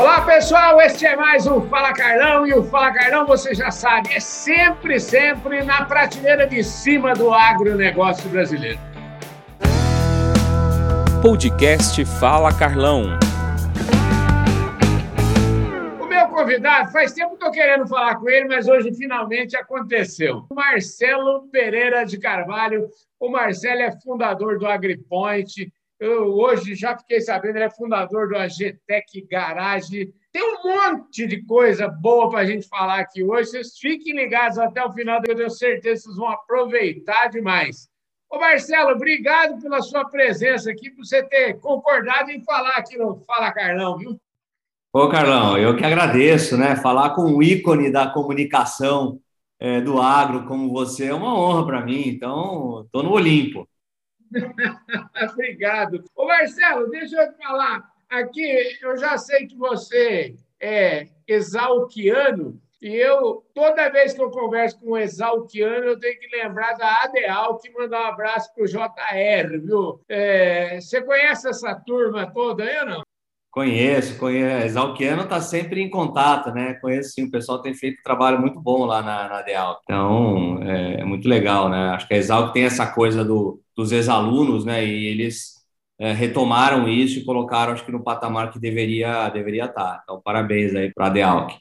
Olá pessoal, este é mais um Fala Carlão e o Fala Carlão, você já sabe, é sempre, sempre na prateleira de cima do agronegócio brasileiro. Podcast Fala Carlão. O meu convidado, faz tempo que estou querendo falar com ele, mas hoje finalmente aconteceu. Marcelo Pereira de Carvalho. O Marcelo é fundador do AgriPoint, eu hoje já fiquei sabendo, ele é fundador do AGTEC Garage. Tem um monte de coisa boa para a gente falar aqui hoje. Vocês fiquem ligados até o final, eu tenho certeza que vocês vão aproveitar demais. Ô Marcelo, obrigado pela sua presença aqui, por você ter concordado em falar aqui no Fala Carlão, viu? Ô Carlão, eu que agradeço, né? Falar com o ícone da comunicação é, do agro como você é uma honra para mim, então estou no Olimpo. Obrigado. Ô Marcelo, deixa eu te falar. Aqui eu já sei que você é exalquiano, e eu, toda vez que eu converso com um exalquiano, eu tenho que lembrar da Adeal, que mandar um abraço para o JR, viu? É, você conhece essa turma toda aí ou não? Conheço, conheço. Exalquiano está sempre em contato, né? Conheço sim, o pessoal tem feito um trabalho muito bom lá na, na Adeal. Então, é, é muito legal, né? Acho que a Exalc tem essa coisa do dos ex-alunos, né? E eles é, retomaram isso e colocaram, acho que no patamar que deveria deveria estar. Então, parabéns aí para a Dealc.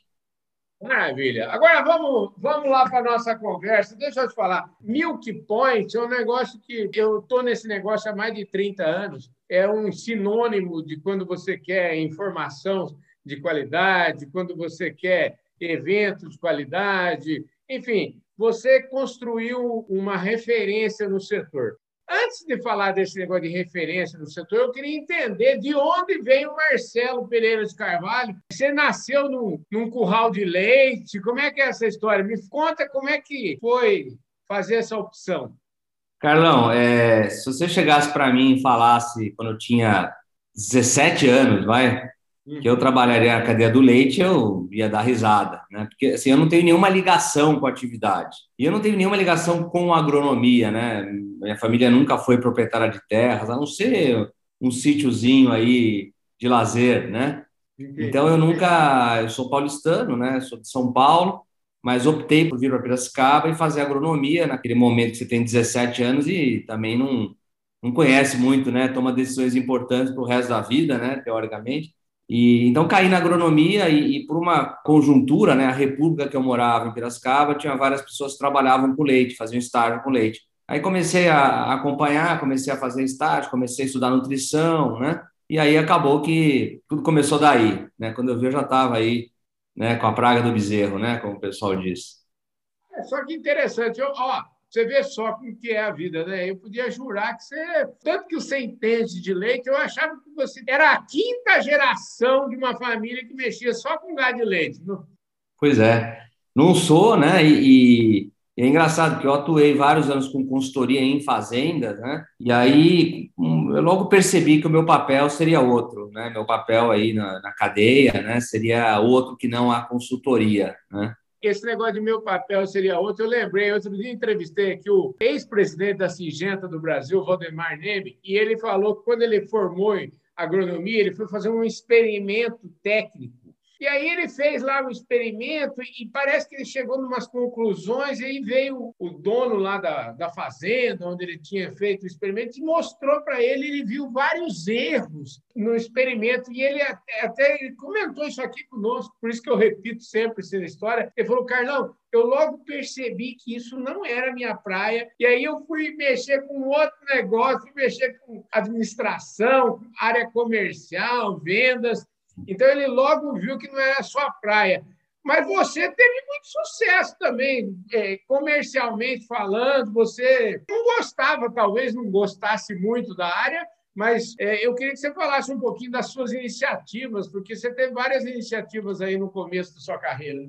Maravilha. Agora vamos, vamos lá para a nossa conversa. Deixa eu te falar. Milk Point é um negócio que eu estou nesse negócio há mais de 30 anos. É um sinônimo de quando você quer informação de qualidade, quando você quer eventos de qualidade. Enfim, você construiu uma referência no setor. Antes de falar desse negócio de referência no setor, eu queria entender de onde veio o Marcelo Pereira de Carvalho. Você nasceu num, num curral de leite? Como é que é essa história? Me conta como é que foi fazer essa opção. Carlão, é, se você chegasse para mim e falasse quando eu tinha 17 anos, vai, que eu trabalharia na cadeia do leite, eu ia dar risada, né? Porque assim, eu não tenho nenhuma ligação com a atividade. E eu não tenho nenhuma ligação com a agronomia, né? Minha família nunca foi proprietária de terras, a não ser um sítiozinho aí de lazer, né? Então eu nunca, eu sou paulistano, né? Sou de São Paulo, mas optei por vir para Piracicaba e fazer agronomia naquele momento que você tem 17 anos e também não não conhece muito, né? Toma decisões importantes para o resto da vida, né? Teoricamente. E, então caí na agronomia e, e, por uma conjuntura, né, a república que eu morava em Piracicaba tinha várias pessoas que trabalhavam com leite, faziam estágio com leite. Aí comecei a acompanhar, comecei a fazer estágio, comecei a estudar nutrição, né? E aí acabou que tudo começou daí, né? Quando eu vi eu já estava aí, né, com a praga do bezerro, né, como o pessoal diz. É, só que interessante, eu, ó, você vê só como que é a vida, né? Eu podia jurar que você, tanto que você entende de leite, eu achava que você era a quinta geração de uma família que mexia só com gado de leite. Não? Pois é, não sou, né? E, e, é engraçado que eu atuei vários anos com consultoria em fazendas, né? E aí hum, eu logo percebi que o meu papel seria outro, né? Meu papel aí na, na cadeia, né? Seria outro que não a consultoria, né? Esse negócio de meu papel seria outro. Eu lembrei, outro dia entrevistei aqui o ex-presidente da Singenta do Brasil, Valdemar Neme, e ele falou que quando ele formou agronomia, ele foi fazer um experimento técnico e aí ele fez lá um experimento e parece que ele chegou em umas conclusões, e aí veio o dono lá da, da fazenda, onde ele tinha feito o experimento, e mostrou para ele, ele viu vários erros no experimento, e ele até, até ele comentou isso aqui conosco, por isso que eu repito sempre essa história. Ele falou, Carlão, eu logo percebi que isso não era minha praia, e aí eu fui mexer com outro negócio, mexer com administração, área comercial, vendas, então ele logo viu que não era só praia. Mas você teve muito sucesso também, é, comercialmente falando. Você não gostava, talvez não gostasse muito da área, mas é, eu queria que você falasse um pouquinho das suas iniciativas, porque você teve várias iniciativas aí no começo da sua carreira.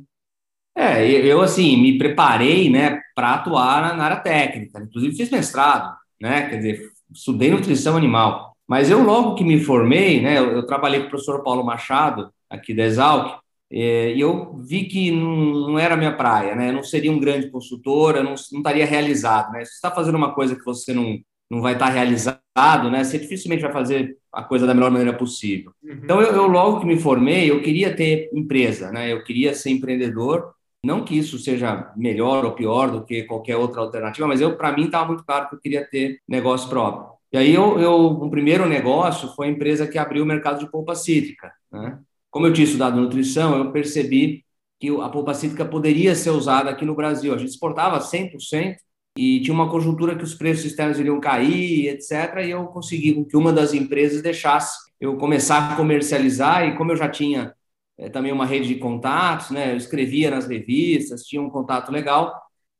É, eu assim me preparei, né, para atuar na área técnica. Inclusive fiz mestrado, né, quer dizer, estudei nutrição animal. Mas eu, logo que me formei, né, eu, eu trabalhei com o professor Paulo Machado, aqui da Exalc, é, e eu vi que não, não, era minha praia, né? Eu não seria um grande consultor, eu não, não estaria realizado, né? Se você está fazendo uma coisa que você não, não vai estar realizado, né? Você dificilmente vai fazer a coisa da melhor maneira possível. Uhum. Então, eu, eu, logo que me formei, eu queria ter empresa, né? Eu queria ser empreendedor. Não que isso seja melhor ou pior do que qualquer outra alternativa, mas eu, para mim, estava muito claro que eu queria ter negócio próprio. E aí, eu, eu, o primeiro negócio foi a empresa que abriu o mercado de polpa cítrica, né? Como eu tinha estudado nutrição, eu percebi que a polpa cítrica poderia ser usada aqui no Brasil. A gente exportava 100%, e tinha uma conjuntura que os preços externos iriam cair, etc. E eu consegui que uma das empresas deixasse eu começar a comercializar. E como eu já tinha é, também uma rede de contatos, né, eu escrevia nas revistas, tinha um contato legal.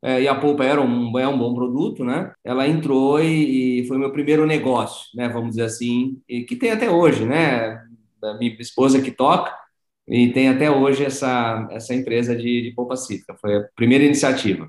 É, e a polpa era um, é um bom produto, né? Ela entrou e, e foi meu primeiro negócio, né? Vamos dizer assim, e que tem até hoje, né? Da minha esposa que toca e tem até hoje essa, essa empresa de, de polpa cítrica. Foi a primeira iniciativa.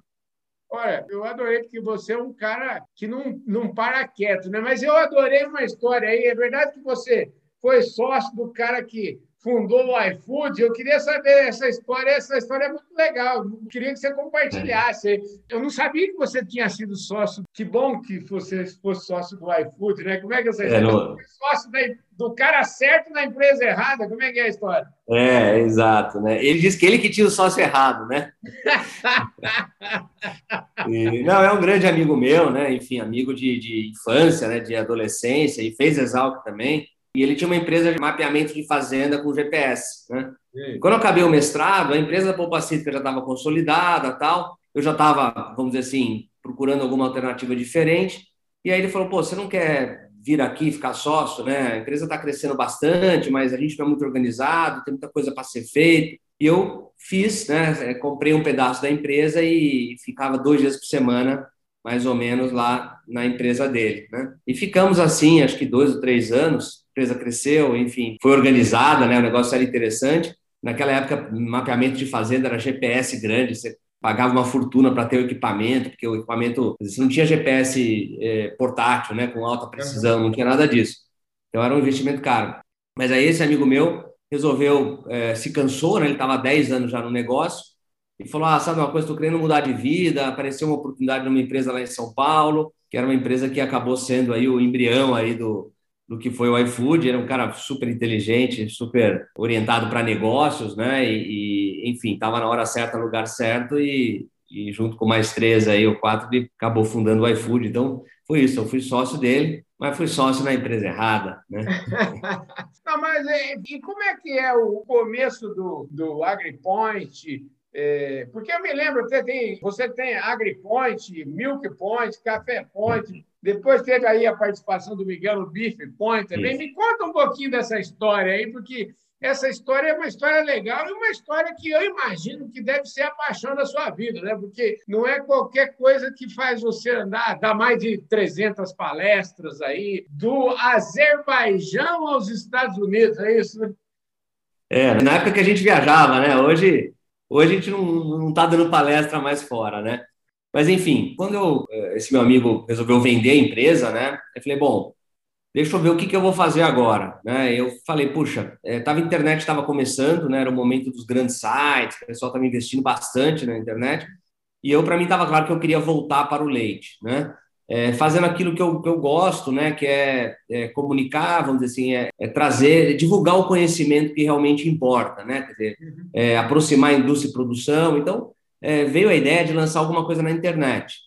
Olha, eu adorei porque você é um cara que não, não para quieto, né? Mas eu adorei uma história aí. É verdade que você foi sócio do cara que fundou o iFood. Eu queria saber essa história. Essa história é muito legal. Eu queria que você compartilhasse. Eu não sabia que você tinha sido sócio. Que bom que você fosse sócio do iFood, né? Como é que essa história? É, no... Sócio do cara certo na empresa errada. Como é que é a história? É, exato, né? Ele disse que ele que tinha o sócio errado, né? e, não, é um grande amigo meu, né? Enfim, amigo de, de infância, né? De adolescência e fez Exalc também e ele tinha uma empresa de mapeamento de fazenda com GPS. Né? Quando eu acabei o mestrado, a empresa da Poupa Cítrica já estava consolidada, tal. Eu já estava, vamos dizer assim, procurando alguma alternativa diferente. E aí ele falou: pô, você não quer vir aqui ficar sócio, né? A empresa está crescendo bastante, mas a gente não é muito organizado, tem muita coisa para ser feita. E eu fiz, né? Comprei um pedaço da empresa e ficava dois dias por semana, mais ou menos, lá na empresa dele, né? E ficamos assim, acho que dois ou três anos, empresa cresceu, enfim, foi organizada, né? O negócio era interessante. Naquela época, mapeamento de fazenda era GPS grande, você pagava uma fortuna para ter o equipamento, porque o equipamento, você não tinha GPS é, portátil, né, com alta precisão, não tinha nada disso. Então era um investimento caro. Mas aí esse amigo meu resolveu, é, se cansou, né, ele estava há 10 anos já no negócio, e falou: Ah, sabe uma coisa, estou querendo mudar de vida. Apareceu uma oportunidade numa empresa lá em São Paulo, que era uma empresa que acabou sendo aí o embrião aí do, do que foi o iFood. Era um cara super inteligente, super orientado para negócios, né? E, e enfim, estava na hora certa, no lugar certo e, e junto com mais três aí ou quatro ele acabou fundando o iFood. Então foi isso. Eu fui sócio dele, mas fui sócio na empresa errada, né? Não, mas e como é que é o começo do, do AgriPoint? É, porque eu me lembro, você tem, você tem AgriPoint, Milk Point, Café Point, depois teve aí a participação do Miguel Beef Point também. Isso. Me conta um pouquinho dessa história aí, porque essa história é uma história legal e uma história que eu imagino que deve ser a paixão da sua vida, né? Porque não é qualquer coisa que faz você andar, dar mais de 300 palestras aí, do Azerbaijão aos Estados Unidos, é isso, né? É, na época que a gente viajava, né? Hoje, hoje a gente não está dando palestra mais fora, né? Mas, enfim, quando eu, eh, esse meu amigo resolveu vender a empresa, né? Eu falei, bom, deixa eu ver o que, que eu vou fazer agora, né? Eu falei, puxa, é, tava, a internet estava começando, né? Era o momento dos grandes sites, o pessoal estava investindo bastante na internet. E eu, para mim, estava claro que eu queria voltar para o leite, né? É, fazendo aquilo que eu, que eu gosto, né, que é, é comunicar, vamos dizer assim, é, é, trazer, divulgar o conhecimento que realmente importa, né, quer dizer, uhum. é, aproximar a indústria e produção. Então, é, veio a ideia de lançar alguma coisa na internet.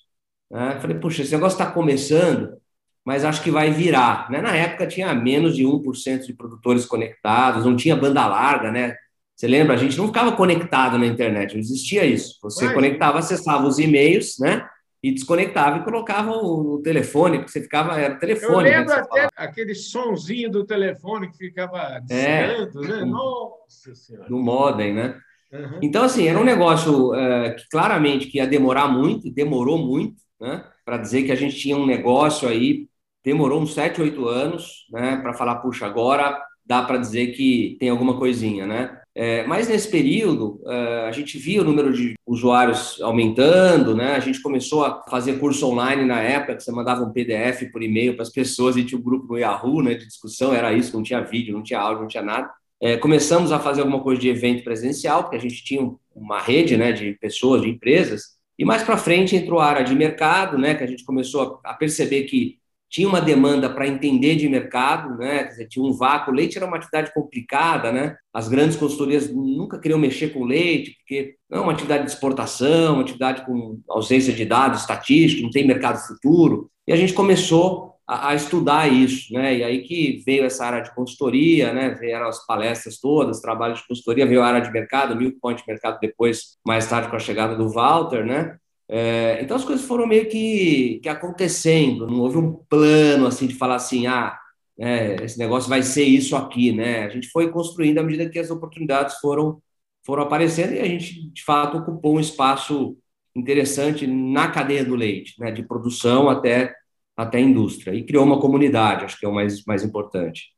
Né? Falei, puxa, esse negócio está começando, mas acho que vai virar. Né? Na época tinha menos de 1% de produtores conectados, não tinha banda larga, né? Você lembra? A gente não ficava conectado na internet, não existia isso. Você conectava, acessava os e-mails, né? E desconectava e colocava o, telefone, porque você ficava, era telefone. Eu lembro né, até aquele sonzinho do telefone que ficava discando, é, né? Nossa Senhora. Do modem, né? Uhum. Então, assim, era um negócio é, que claramente que ia demorar muito, demorou muito, né? Para dizer que a gente tinha um negócio aí, demorou uns 7, 8 anos, né? Para falar, puxa, agora dá para dizer que tem alguma coisinha, né? É, mas nesse período, é, a gente via o número de usuários aumentando, né? A gente começou a fazer curso online na época, que você mandava um PDF por e-mail para as pessoas, e tinha um grupo no Yahoo, né, de discussão, era isso, não tinha vídeo, não tinha áudio, não tinha nada. É, começamos a fazer alguma coisa de evento presencial, porque a gente tinha uma rede né, de pessoas, de empresas, e mais para frente entrou a área de mercado, né, que a gente começou a, perceber que tinha uma demanda para entender de mercado, né? Dizer, tinha um vácuo. O leite era uma atividade complicada, né? As grandes consultorias nunca queriam mexer com leite, porque não é uma atividade de exportação, uma atividade com ausência de dados estatísticos, não tem mercado futuro. E a gente começou a, a, estudar isso, né? E aí que veio essa área de consultoria, né? Vieram as palestras todas, trabalho de consultoria, veio a área de mercado, Milk Point de mercado depois, mais tarde com a chegada do Walter, né? É, então as coisas foram meio que, que acontecendo, não houve um plano assim de falar assim, ah, é, esse negócio vai ser isso aqui, né? A gente foi construindo à medida que as oportunidades foram foram aparecendo e a gente de fato ocupou um espaço interessante na cadeia do leite, né? De produção até até a indústria e criou uma comunidade, acho que é o mais mais importante.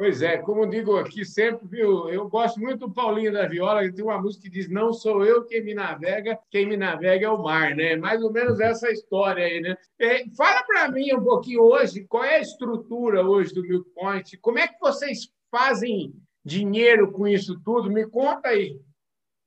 Pois é, como digo aqui sempre, viu? Eu gosto muito do Paulinho da Viola, que tem uma música que diz: Não sou eu quem me navega, quem me navega é o mar, né? Mais ou menos essa história aí, né? É, fala para mim um pouquinho hoje, qual é a estrutura hoje do Milk Point? Como é que vocês fazem dinheiro com isso tudo? Me conta aí.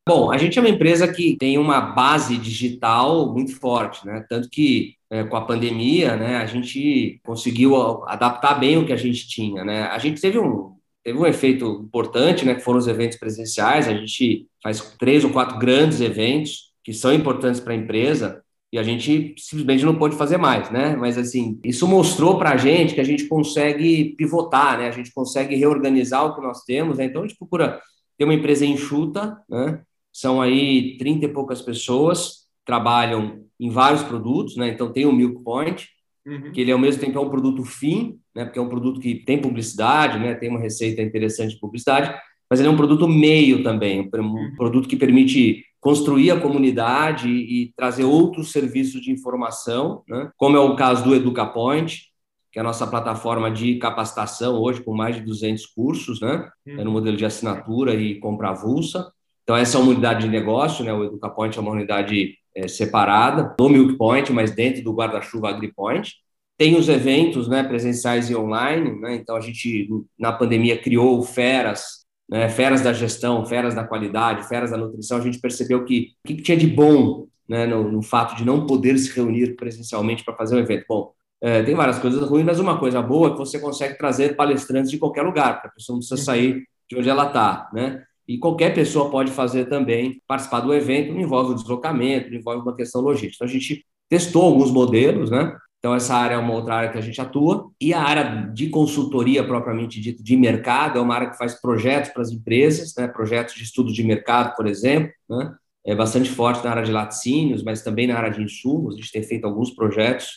Bom, a gente é uma empresa que tem uma base digital muito forte, né? Tanto que é, com a pandemia, né, a gente conseguiu adaptar bem o que a gente tinha, né? A gente teve um teve um efeito importante, né, que foram os eventos presenciais. A gente faz três ou quatro grandes eventos que são importantes para a empresa e a gente simplesmente não pôde fazer mais, né? Mas assim, isso mostrou para a gente que a gente consegue pivotar, né? A gente consegue reorganizar o que nós temos, né? Então a gente procura ter uma empresa enxuta, né? São aí 30 e poucas pessoas, trabalham em vários produtos, né? Então tem o Milk Point, uhum. que ele ao mesmo tempo é um produto fim, né? Porque é um produto que tem publicidade, né? Tem uma receita interessante de publicidade, mas ele é um produto meio também, um uhum. produto que permite construir a comunidade e trazer outros serviços de informação, né? Como é o caso do EducaPoint, que é a nossa plataforma de capacitação hoje com mais de 200 cursos, né? Uhum. É no modelo de assinatura e compra avulsa. Então essa é uma unidade de negócio, né? O EducaPoint é uma unidade é, separada do Milk Point, mas dentro do guarda-chuva AgriPoint. Tem os eventos né, presenciais e online, né? então a gente, na pandemia, criou feras, né, feras da gestão, feras da qualidade, feras da nutrição. A gente percebeu que o que, que tinha de bom né, no, no, fato de não poder se reunir presencialmente para fazer um evento. Bom, é, tem várias coisas ruins, mas uma coisa boa é que você consegue trazer palestrantes de qualquer lugar, porque a pessoa não precisa sair de onde ela está, né? E qualquer pessoa pode fazer também, participar do evento, envolve o deslocamento, envolve uma questão logística. Então, a gente testou alguns modelos, né? Então, essa área é uma outra área que a gente atua. E a área de consultoria, propriamente dito, de mercado, é uma área que faz projetos para as empresas, né? projetos de estudo de mercado, por exemplo. Né? É bastante forte na área de laticínios, mas também na área de insumos. A gente tem feito alguns projetos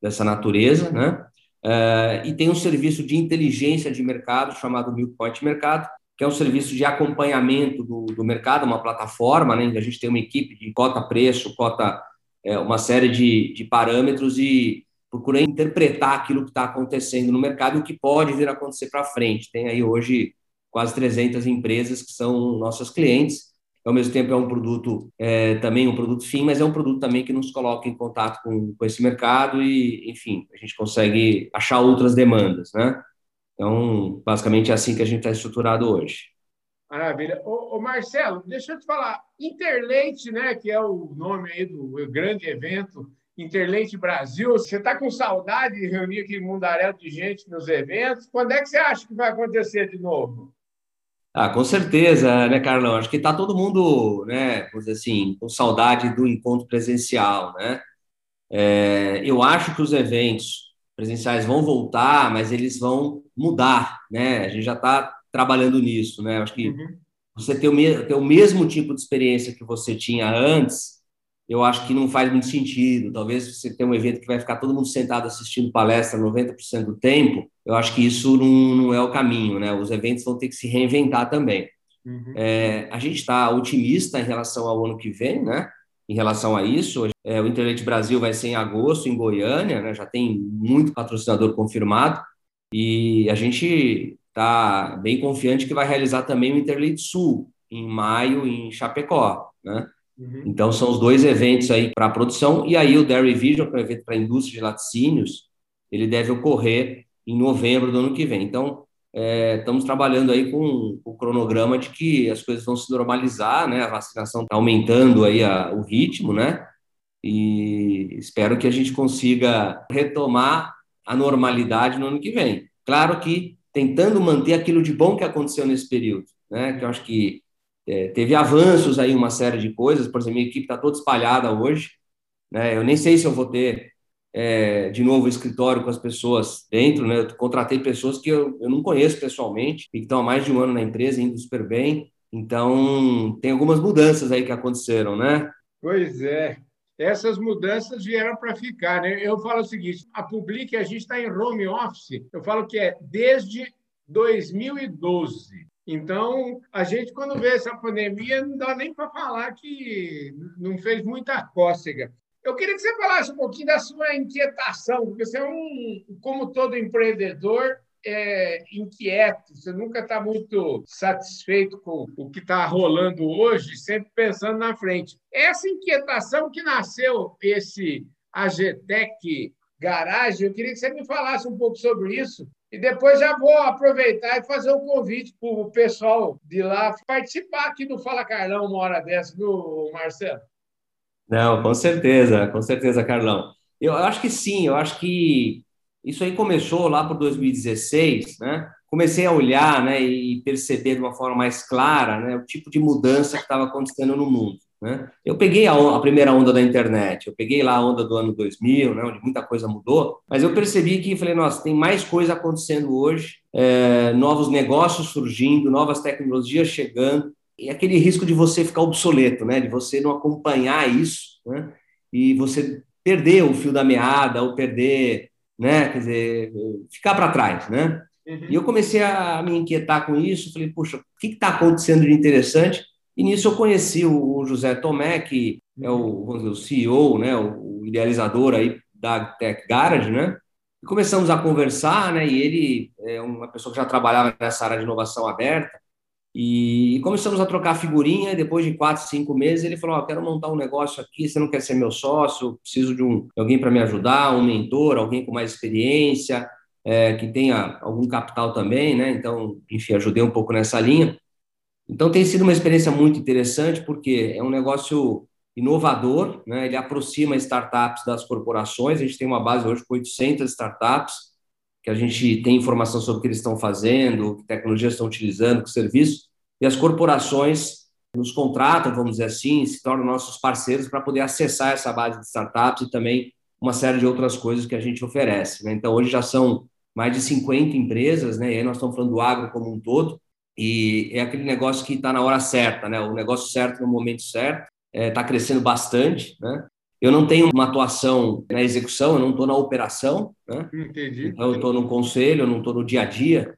dessa natureza. Né? Uh, e tem um serviço de inteligência de mercado chamado Milk Point Mercado, que é um serviço de acompanhamento do, do mercado, uma plataforma, né, a gente tem uma equipe de cota preço, cota, é, uma série de, de parâmetros e procura interpretar aquilo que está acontecendo no mercado e o que pode vir a acontecer para frente. Tem aí hoje quase 300 empresas que são nossas clientes, ao mesmo tempo é um produto é, também um produto fim, mas é um produto também que nos coloca em contato com, com esse mercado e, enfim, a gente consegue achar outras demandas, né? Então, basicamente é assim que a gente está estruturado hoje. Maravilha. Ô, ô, Marcelo, deixa eu te falar. Interleite, né, que é o nome aí do grande evento, Interleite Brasil. Você está com saudade de reunir aquele mundaréu de gente nos eventos? Quando é que você acha que vai acontecer de novo? Ah, com certeza, né, Carlão? Acho que está todo mundo, né, vamos dizer assim, com saudade do encontro presencial, né? É, eu acho que os eventos presenciais vão voltar, mas eles vão mudar, né? A gente já está trabalhando nisso, né? Acho que uhum. você ter o, ter o mesmo tipo de experiência que você tinha antes, eu acho que não faz muito sentido. Talvez você tenha um evento que vai ficar todo mundo sentado assistindo palestra 90% do tempo, eu acho que isso não, não, é o caminho, né? Os eventos vão ter que se reinventar também. Uhum. É, a gente está otimista em relação ao ano que vem, né? em relação a isso. É, o Internet Brasil vai ser em agosto, em Goiânia, né? já tem muito patrocinador confirmado, e a gente está bem confiante que vai realizar também o Interleite Sul, em maio, em Chapecó. Né? Uhum. Então, são os dois eventos aí para a produção, e aí o Dairy Vision, que é um evento para a indústria de laticínios, ele deve ocorrer em novembro do ano que vem. Então, é, estamos trabalhando aí com o cronograma de que as coisas vão se normalizar, né? A vacinação está aumentando aí a, o ritmo, né? E espero que a gente consiga retomar à normalidade no ano que vem. Claro que tentando manter aquilo de bom que aconteceu nesse período, né? Que eu acho que é, teve avanços aí, uma série de coisas. Por exemplo, minha equipe está toda espalhada hoje, né? Eu nem sei se eu vou ter é, de novo escritório com as pessoas dentro, né? Eu contratei pessoas que eu, eu não conheço pessoalmente e que estão há mais de um ano na empresa, indo super bem. Então, tem algumas mudanças aí que aconteceram, né? Pois é. Essas mudanças vieram para ficar. Né? Eu falo o seguinte: a Public, a gente está em home office, eu falo que é desde 2012. Então, a gente, quando vê essa pandemia, não dá nem para falar que não fez muita cócega. Eu queria que você falasse um pouquinho da sua inquietação, porque você é um, como todo empreendedor, é, inquieto, você nunca está muito satisfeito com o que está rolando hoje, sempre pensando na frente. Essa inquietação que nasceu esse AGTEC Garage, eu queria que você me falasse um pouco sobre isso. E depois já vou aproveitar e fazer um convite para o pessoal de lá participar aqui do Fala Carlão uma hora dessa, viu, Marcelo? Não, com certeza, com certeza, Carlão. Eu acho que sim, eu acho que isso aí começou lá por 2016, né? Comecei a olhar, né, e perceber de uma forma mais clara, né, o tipo de mudança que estava acontecendo no mundo, né? Eu peguei a, a, primeira onda da internet, eu peguei lá a onda do ano 2000, né, onde muita coisa mudou, mas eu percebi que falei, nossa, tem mais coisa acontecendo hoje, é, novos negócios surgindo, novas tecnologias chegando, e aquele risco de você ficar obsoleto, né? De você não acompanhar isso, né? E você perder o fio da meada ou perder, né? Quer dizer, ficar para trás, né? Uhum. E eu comecei a me inquietar com isso. Falei, puxa, o que está acontecendo de interessante? E nisso eu conheci o José Tomé, que é o, dizer, o CEO, né? O idealizador aí da Tech Garage, né? E começamos a conversar, né? E ele é uma pessoa que já trabalhava nessa área de inovação aberta. E começamos a trocar figurinha, e depois de quatro, cinco meses, ele falou: oh, quero montar um negócio aqui, você não quer ser meu sócio, preciso de, um, alguém para me ajudar, um mentor, alguém com mais experiência, é, que tenha algum capital também, né? Então, enfim, ajudei um pouco nessa linha. Então, tem sido uma experiência muito interessante, porque é um negócio inovador, né? ele aproxima startups das corporações, a gente tem uma base hoje com 800 startups, que a gente tem informação sobre o que eles estão fazendo, que tecnologias estão utilizando, que serviços, e as corporações nos contratam, vamos dizer assim, se tornam nossos parceiros para poder acessar essa base de startups e também uma série de outras coisas que a gente oferece. Né? Então, hoje já são mais de 50 empresas, né? e aí nós estamos falando do agro como um todo, e é aquele negócio que está na hora certa, né? o negócio certo no momento certo, está é, tá crescendo bastante, né? Eu não tenho uma atuação na execução, eu não estou na operação, né? Entendi. Então, eu estou no conselho, eu não estou no dia a dia,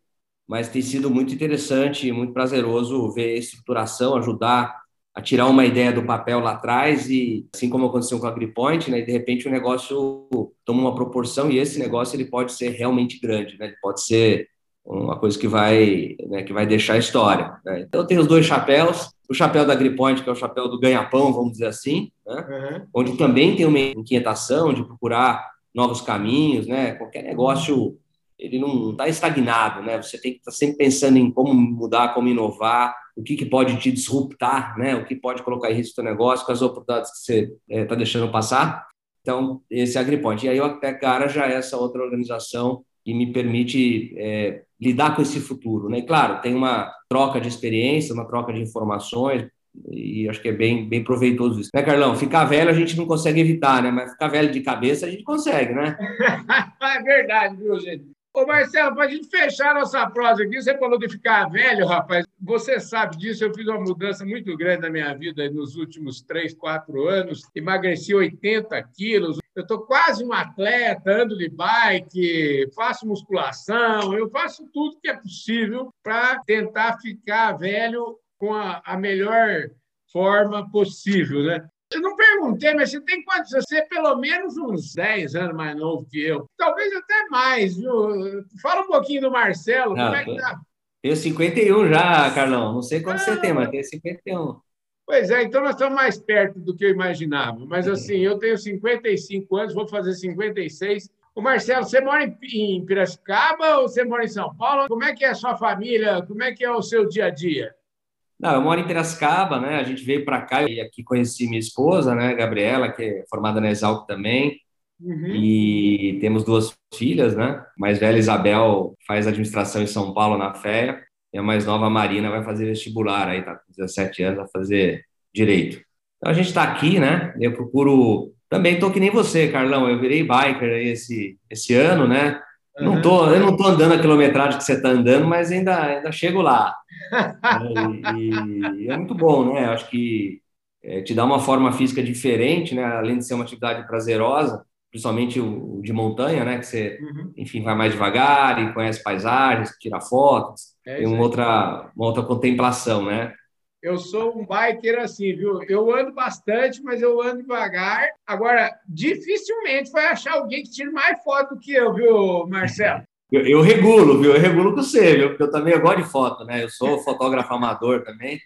mas tem sido muito interessante e muito prazeroso ver a estruturação, ajudar a tirar uma ideia do papel lá atrás e, assim como aconteceu com a AgriPoint, né, de repente o negócio toma uma proporção e esse negócio ele pode ser realmente grande, né? Ele pode ser uma coisa que vai, né, que vai deixar a história. Né? Então, tem os dois chapéus, o chapéu da Gripoint, que é o chapéu do ganha-pão, vamos dizer assim, né? uhum. onde também tem uma inquietação de procurar novos caminhos, né? qualquer negócio ele não está estagnado, né? Você tem que estar tá sempre pensando em como mudar, como inovar, o que, que pode te disruptar, né? O que pode colocar em risco o seu negócio, com as oportunidades que você está é, deixando passar. Então, esse é a Agripoint. E aí, o Cara já é essa outra organização que me permite é, lidar com esse futuro. Né? E, claro, tem uma troca de experiência, uma troca de informações, e acho que é bem, bem proveitoso isso. Né, Carlão? Ficar velho a gente não consegue evitar, né? Mas ficar velho de cabeça a gente consegue, né? é verdade, viu, gente? Ô, Marcelo, para a gente fechar nossa prosa aqui, você falou de ficar velho, rapaz. Você sabe disso, eu fiz uma mudança muito grande na minha vida nos últimos três, quatro anos. Emagreci 80 quilos. Eu estou quase um atleta, ando de bike, faço musculação, eu faço tudo que é possível para tentar ficar velho com a, a melhor forma possível, né? Eu não perguntei, mas você tem quantos? Você é pelo menos uns 10 anos mais novo que eu. Talvez até mais, viu? Fala um pouquinho do Marcelo, não, como é que tá? Tenho 51 já, Carlão. Não sei quanto ah, você tem, mas tenho 51. Pois é, então nós estamos mais perto do que eu imaginava. Mas assim, eu tenho 55 anos, vou fazer 56. O Marcelo, você mora em Piracicaba ou você mora em São Paulo? Como é que é a sua família? Como é que é o seu dia a dia? Não, eu moro em Piracicaba, né? A gente veio para cá e aqui conheci minha esposa, né, Gabriela, que é formada na Exalc também. Uhum. E temos duas filhas, né? A mais velha, Isabel, faz administração em São Paulo, na FEA. E a mais nova, Marina, vai fazer vestibular aí, tá com 17 anos, vai fazer direito. Então a gente está aqui, né? Eu procuro. Também tô que nem você, Carlão. Eu virei biker esse, esse ano, né? Uhum. Não tô, eu não tô andando a quilometragem que você está andando, mas ainda, ainda chego lá. e, e, é muito bom, né? Acho que é, te dá uma forma física diferente, né? Além de ser uma atividade prazerosa, principalmente o, o de montanha, né? Que você, uhum. enfim, vai mais devagar e conhece paisagens, tira fotos, é tem uma outra, uma outra contemplação, né? Eu sou um biker assim, viu? Eu ando bastante, mas eu ando devagar. Agora, dificilmente vai achar alguém que tire mais foto do que eu, viu, Marcelo? Eu, eu regulo, viu? Eu regulo com você, viu? Porque eu também eu gosto de foto, né? Eu sou fotógrafo amador também.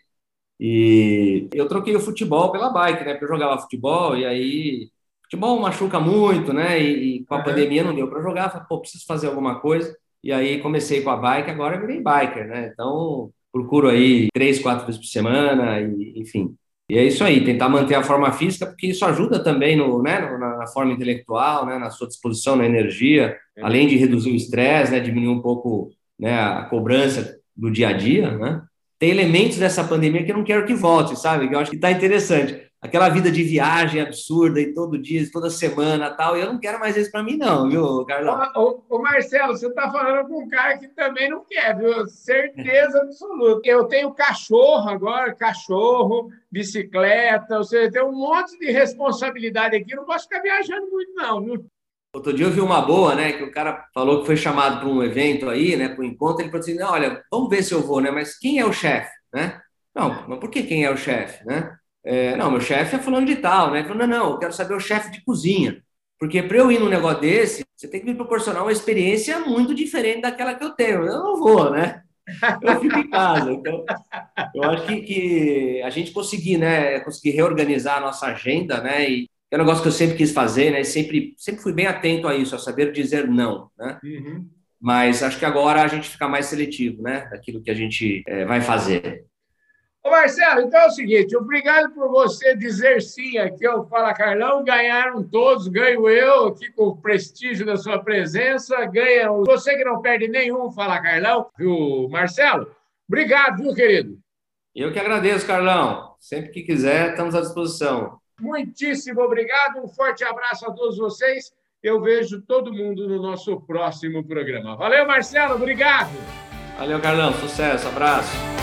E eu troquei o futebol pela bike, né? Porque eu jogava futebol e aí futebol machuca muito, né? E, e com a uhum. pandemia não deu para jogar. Falei, pô, preciso fazer alguma coisa. E aí comecei com a bike, agora virei biker, né? Então procuro aí três, quatro vezes por semana, e, enfim. E é isso aí, tentar manter a forma física, porque isso ajuda também no, né, na forma intelectual, né, na sua disposição, na energia, é. além de reduzir o estresse, né, diminuir um pouco né, a cobrança do dia a dia, né? Tem elementos dessa pandemia que eu não quero que volte, sabe? Que eu acho que está interessante aquela vida de viagem absurda e todo dia, toda semana tal. E eu não quero mais isso para mim, não, viu, Carlão? Ô, ô, ô Marcelo, você está falando com um cara que também não quer, viu? Certeza absoluta. Eu tenho cachorro agora, cachorro, bicicleta, ou seja, tem um monte de responsabilidade aqui. Não posso ficar viajando muito, não, viu? Outro dia eu vi uma boa, né? Que o cara falou que foi chamado para um evento aí, né? Para um encontro. Ele falou assim: olha, vamos ver se eu vou, né? Mas quem é o chefe, né? Não, mas por que quem é o chefe, né? É, não, meu chefe é falando de tal, né? Falou, não, não, eu quero saber o chefe de cozinha. Porque para eu ir num negócio desse, você tem que me proporcionar uma experiência muito diferente daquela que eu tenho. Eu não vou, né? Eu fico em casa. Então, eu acho que, que a gente conseguir, né? Conseguir reorganizar a nossa agenda, né? E é um negócio que eu sempre quis fazer, né? Sempre, sempre fui bem atento a isso, a saber dizer não, né? Uhum. Mas acho que agora a gente fica mais seletivo, né? Daquilo que a gente é, vai fazer. Ô Marcelo, então é o seguinte, obrigado por você dizer sim aqui ao Fala Carlão, ganharam todos, ganho eu aqui com o prestígio da sua presença, ganha você que não perde nenhum Fala Carlão, viu, Marcelo? Obrigado, viu, querido? Eu que agradeço, Carlão. Sempre que quiser, estamos à disposição. Muitíssimo obrigado, um forte abraço a todos vocês. Eu vejo todo mundo no nosso próximo programa. Valeu, Marcelo, obrigado. Valeu, Carlão, sucesso, abraço.